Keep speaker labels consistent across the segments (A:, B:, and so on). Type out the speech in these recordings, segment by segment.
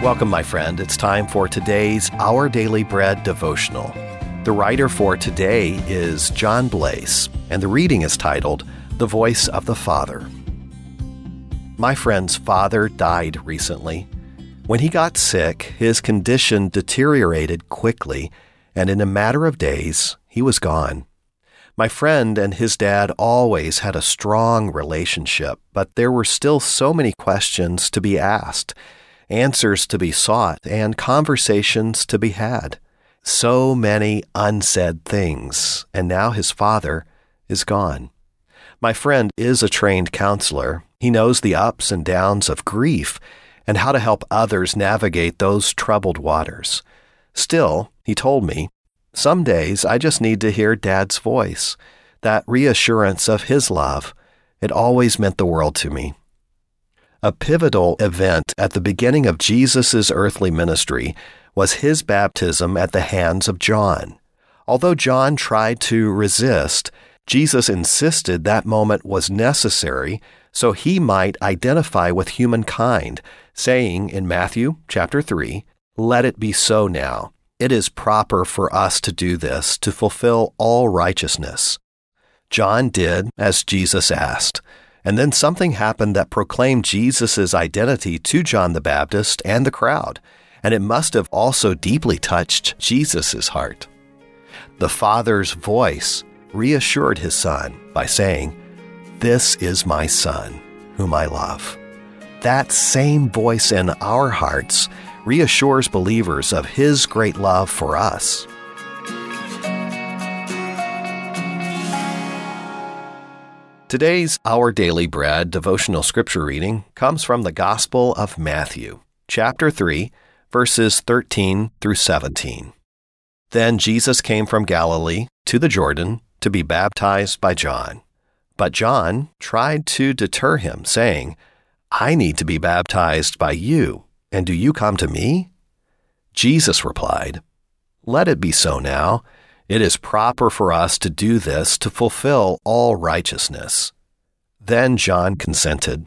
A: Welcome, my friend. It's time for today's Our Daily Bread devotional. The writer for today is John Blaze, and the reading is titled The Voice of the Father. My friend's father died recently. When he got sick, his condition deteriorated quickly, and in a matter of days, he was gone. My friend and his dad always had a strong relationship, but there were still so many questions to be asked answers to be sought, and conversations to be had. So many unsaid things, and now his father is gone. My friend is a trained counselor. He knows the ups and downs of grief and how to help others navigate those troubled waters. Still, he told me, some days I just need to hear Dad's voice, that reassurance of his love. It always meant the world to me. A pivotal event at the beginning of Jesus' earthly ministry was his baptism at the hands of John. Although John tried to resist, Jesus insisted that moment was necessary so he might identify with humankind, saying in Matthew chapter 3, Let it be so now. It is proper for us to do this to fulfill all righteousness. John did as Jesus asked. And then something happened that proclaimed Jesus' identity to John the Baptist and the crowd, and it must have also deeply touched Jesus' heart. The Father's voice reassured his Son by saying, This is my Son, whom I love. That same voice in our hearts reassures believers of His great love for us. Today's Our Daily Bread devotional scripture reading comes from the Gospel of Matthew, chapter 3, verses 13 through 17. Then Jesus came from Galilee to the Jordan to be baptized by John. But John tried to deter him, saying, I need to be baptized by you, and do you come to me? Jesus replied, Let it be so now it is proper for us to do this to fulfill all righteousness. Then John consented.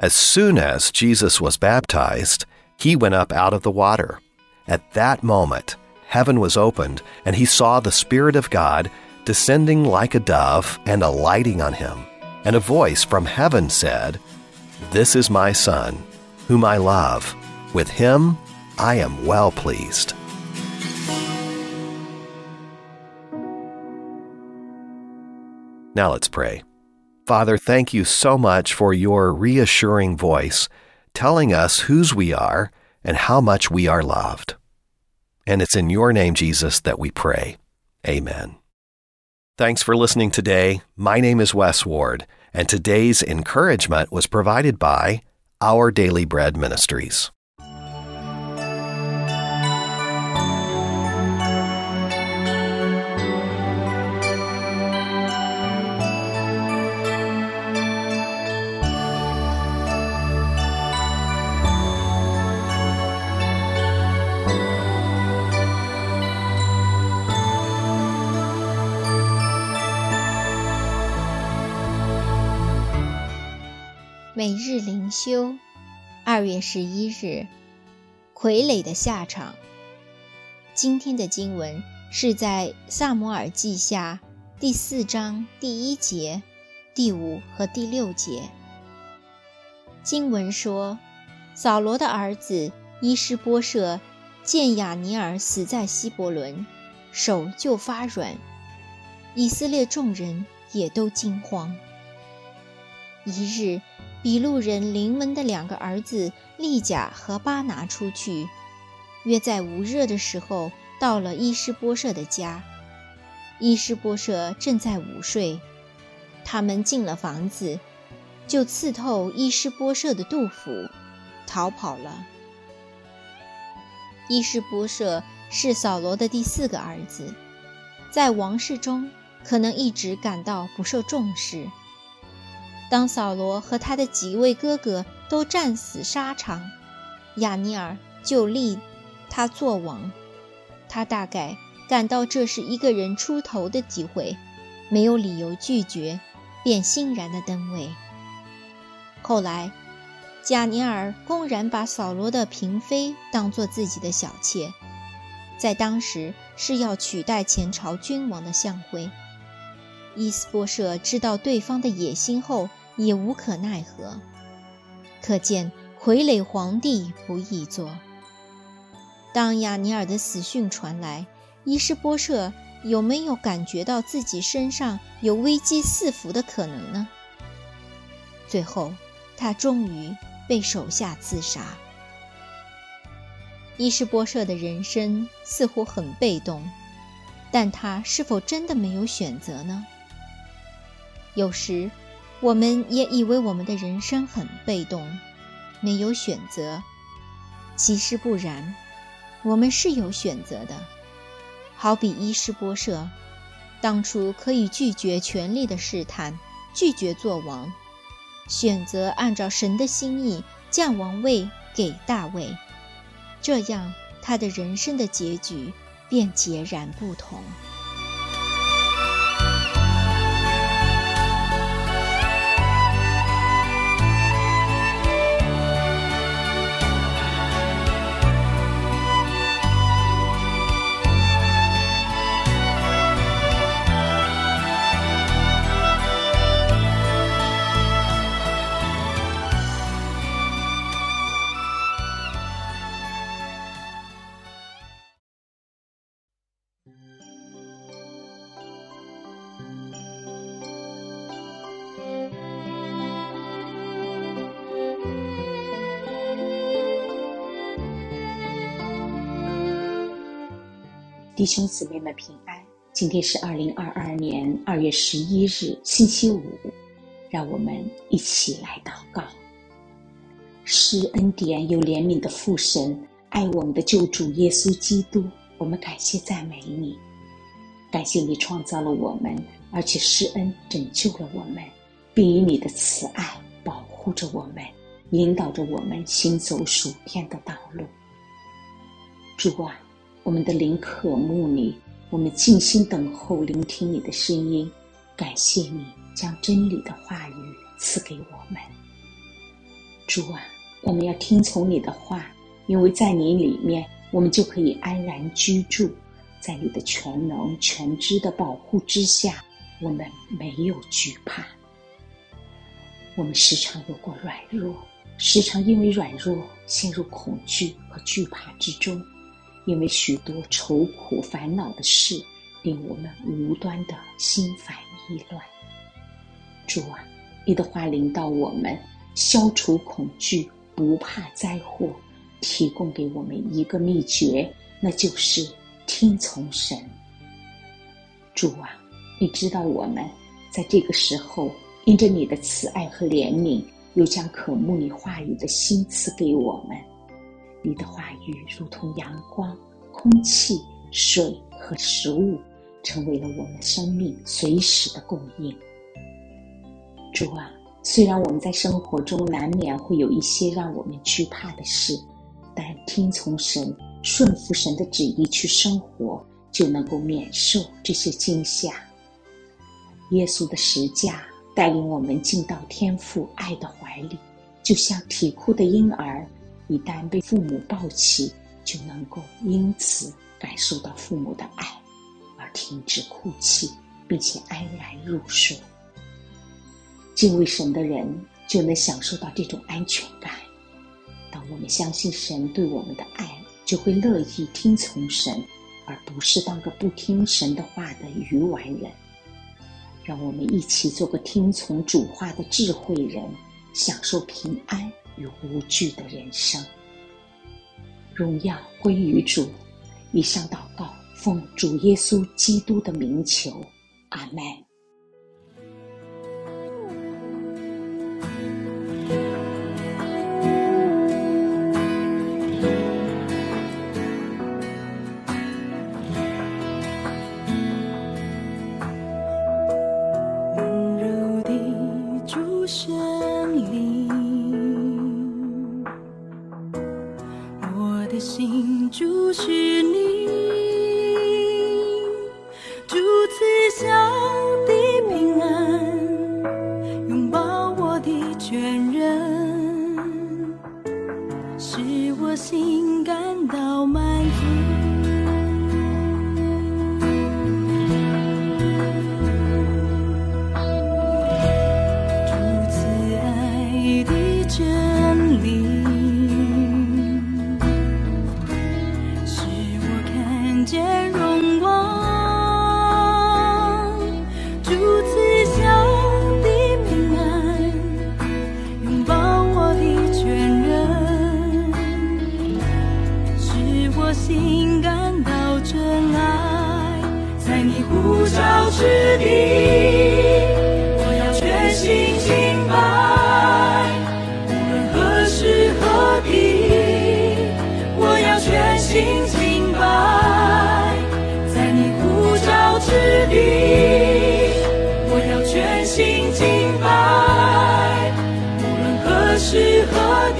A: As soon as Jesus was baptized, he went up out of the water. At that moment, heaven was opened, and he saw the Spirit of God descending like a dove and alighting on him. And a voice from heaven said, This is my Son, whom I love. With him I am well pleased. Now let's pray. Father, thank you so much for your reassuring voice, telling us whose we are and how much we are loved. And it's in your name, Jesus, that we pray. Amen. Thanks for listening today. My name is Wes Ward, and today's encouragement was provided by Our Daily Bread Ministries.
B: 每日灵修，二月十一日，傀儡的下场。今天的经文是在萨摩尔记下第四章第一节、第五和第六节。经文说，扫罗的儿子伊施波设见亚尼尔死在希伯伦，手就发软，以色列众人也都惊慌。一日。比路人临门的两个儿子利甲和巴拿出去，约在午热的时候到了伊施波设的家。伊施波设正在午睡，他们进了房子，就刺透伊施波设的肚腹，逃跑了。伊施波设是扫罗的第四个儿子，在王室中可能一直感到不受重视。当扫罗和他的几位哥哥都战死沙场，亚尼尔就立他做王。他大概感到这是一个人出头的机会，没有理由拒绝，便欣然的登位。后来，贾尼尔公然把扫罗的嫔妃当作自己的小妾，在当时是要取代前朝君王的相徽。伊斯波舍知道对方的野心后，也无可奈何。可见傀儡皇帝不易做。当亚尼尔的死讯传来，伊斯波舍有没有感觉到自己身上有危机四伏的可能呢？最后，他终于被手下自杀。伊斯波舍的人生似乎很被动，但他是否真的没有选择呢？有时，我们也以为我们的人生很被动，没有选择。其实不然，我们是有选择的。好比伊施波设，当初可以拒绝权力的试探，拒绝做王，选择按照神的心意降王位给大卫，这样他的人生的结局便截然不同。
C: 弟兄姊妹们平安，今天是二零二二年二月十一日，星期五。让我们一起来祷告。施恩典有怜悯的父神，爱我们的救主耶稣基督，我们感谢赞美你，感谢你创造了我们，而且施恩拯救了我们，并以你的慈爱保护着我们，引导着我们行走属天的道路。主啊。我们的灵渴慕你，我们静心等候，聆听你的声音。感谢你将真理的话语赐给我们，主啊，我们要听从你的话，因为在你里面，我们就可以安然居住，在你的全能全知的保护之下，我们没有惧怕。我们时常有过软弱，时常因为软弱陷入恐惧和惧怕之中。因为许多愁苦烦恼的事，令我们无端的心烦意乱。主啊，你的话领导我们，消除恐惧，不怕灾祸，提供给我们一个秘诀，那就是听从神。主啊，你知道我们在这个时候，因着你的慈爱和怜悯，又将渴慕你话语的心赐给我们。你的话语如同阳光、空气、水和食物，成为了我们生命随时的供应。主啊，虽然我们在生活中难免会有一些让我们惧怕的事，但听从神、顺服神的旨意去生活，就能够免受这些惊吓。耶稣的十架带领我们进到天父爱的怀里，就像啼哭的婴儿。一旦被父母抱起，就能够因此感受到父母的爱，而停止哭泣，并且安然入睡。敬畏神的人就能享受到这种安全感。当我们相信神对我们的爱，就会乐意听从神，而不是当个不听神的话的愚顽人。让我们一起做个听从主话的智慧人，享受平安。与无惧的人生，荣耀归于主。以上祷告，奉主耶稣基督的名求，阿门。
D: 间。Lord,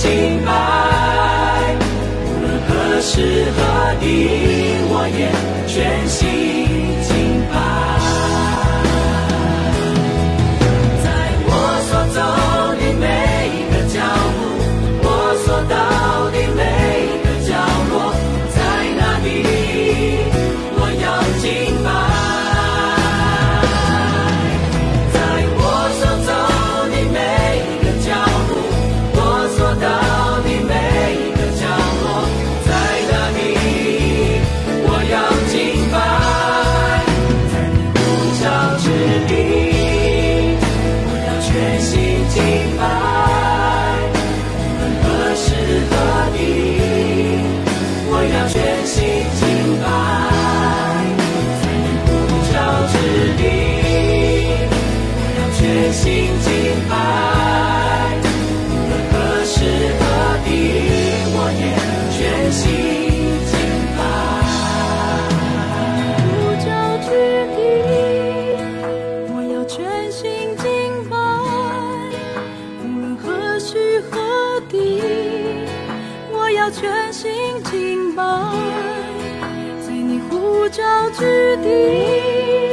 D: 敬拜，无论何时何地。漫在你呼叫之地。